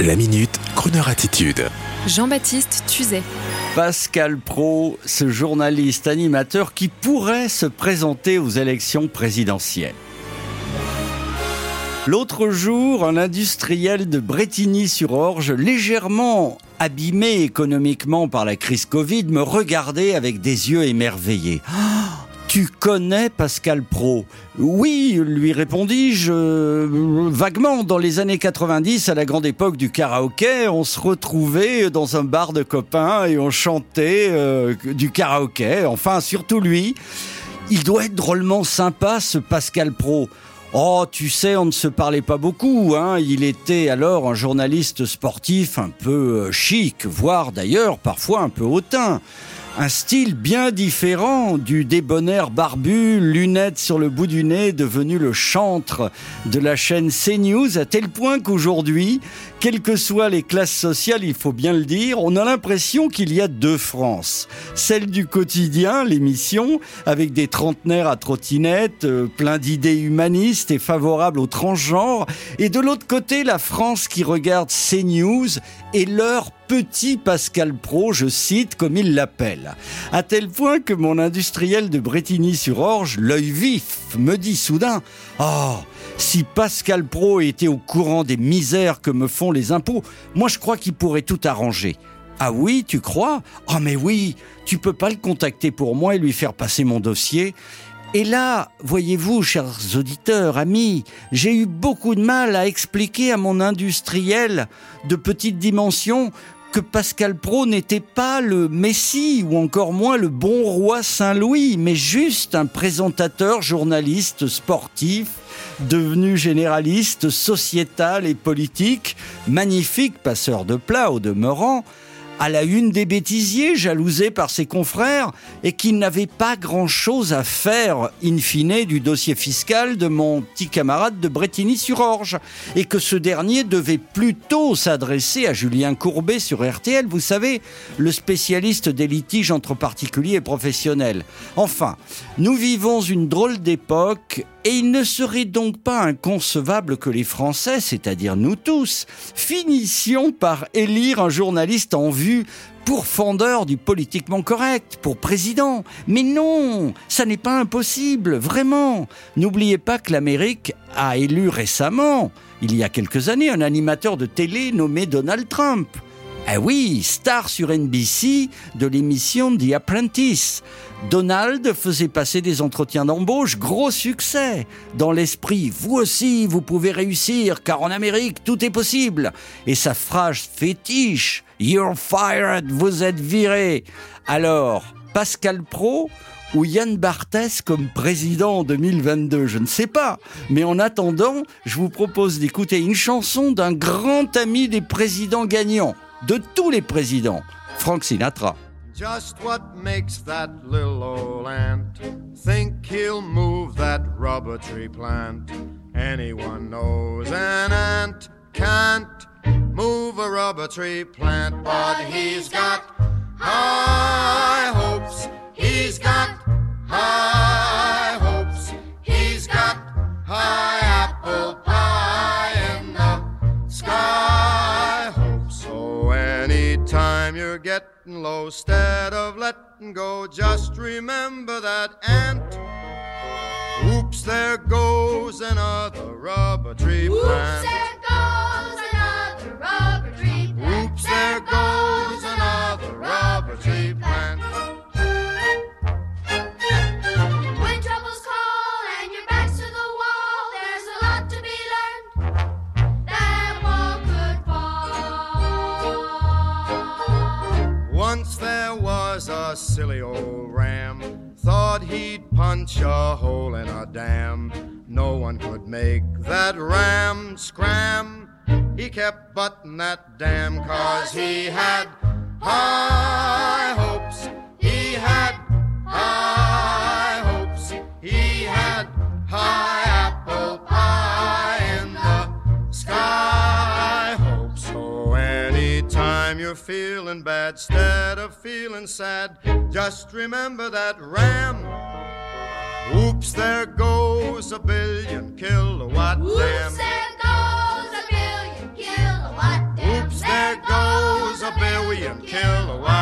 La minute, Kroneur attitude. Jean-Baptiste Tuzet. Pascal Pro, ce journaliste animateur qui pourrait se présenter aux élections présidentielles. L'autre jour, un industriel de Bretigny-sur-Orge, légèrement abîmé économiquement par la crise Covid, me regardait avec des yeux émerveillés. Tu connais Pascal Pro Oui, lui répondis-je, euh, vaguement. Dans les années 90, à la grande époque du karaoké, on se retrouvait dans un bar de copains et on chantait euh, du karaoké. Enfin, surtout lui. Il doit être drôlement sympa, ce Pascal Pro. Oh, tu sais, on ne se parlait pas beaucoup. Hein. Il était alors un journaliste sportif un peu euh, chic, voire d'ailleurs parfois un peu hautain un style bien différent du débonnaire barbu, lunettes sur le bout du nez, devenu le chantre de la chaîne CNews, à tel point qu'aujourd'hui, quelles que soient les classes sociales, il faut bien le dire, on a l'impression qu'il y a deux France. Celle du quotidien, l'émission, avec des trentenaires à trottinette, euh, plein d'idées humanistes et favorables aux transgenres, et de l'autre côté, la France qui regarde CNews et leur petit Pascal Pro, je cite comme il l'appelle. À tel point que mon industriel de Bretigny-sur-Orge, l'œil vif, me dit soudain Oh, si Pascal Pro était au courant des misères que me font les impôts, moi je crois qu'il pourrait tout arranger. Ah oui, tu crois? Oh mais oui, tu peux pas le contacter pour moi et lui faire passer mon dossier. Et là, voyez-vous, chers auditeurs, amis, j'ai eu beaucoup de mal à expliquer à mon industriel de petite dimension que Pascal Pro n'était pas le Messie ou encore moins le bon roi Saint-Louis, mais juste un présentateur, journaliste, sportif, devenu généraliste, sociétal et politique, magnifique passeur de plats au demeurant, à la une des bêtisiers, jalousé par ses confrères, et qui n'avait pas grand-chose à faire, in fine, du dossier fiscal de mon petit camarade de Bretigny-sur-Orge, et que ce dernier devait plutôt s'adresser à Julien Courbet sur RTL, vous savez, le spécialiste des litiges entre particuliers et professionnels. Enfin, nous vivons une drôle d'époque, et il ne serait donc pas inconcevable que les Français, c'est-à-dire nous tous, finissions par élire un journaliste en vue pour fondeur du politiquement correct, pour président. Mais non, ça n'est pas impossible, vraiment. N'oubliez pas que l'Amérique a élu récemment, il y a quelques années, un animateur de télé nommé Donald Trump. Ah oui, star sur NBC de l'émission The Apprentice. Donald faisait passer des entretiens d'embauche, gros succès. Dans l'esprit, vous aussi, vous pouvez réussir, car en Amérique, tout est possible. Et sa phrase fétiche, You're fired, vous êtes viré. Alors, Pascal Pro ou Yann Barthès comme président en 2022, je ne sais pas. Mais en attendant, je vous propose d'écouter une chanson d'un grand ami des présidents gagnants de tous les présidents, Frank Sinatra. Just what makes that little old ant think he'll move that rubber tree plant? Anyone knows an ant can't move a rubber tree plant, but he's got anytime you're getting low, instead of letting go, just remember that ant. Oops, there goes another rubber tree plant. Oops, there Once there was a silly old ram, thought he'd punch a hole in a dam. No one could make that ram scram. He kept butting that dam cause he had high hopes. He had high feeling bad, instead of feeling sad, just remember that ram. Oops, there goes a billion kilowatt Oops, dam. There goes a billion kilowatt dam. Oops, there, there goes, goes a billion kilowatt. kilowatt.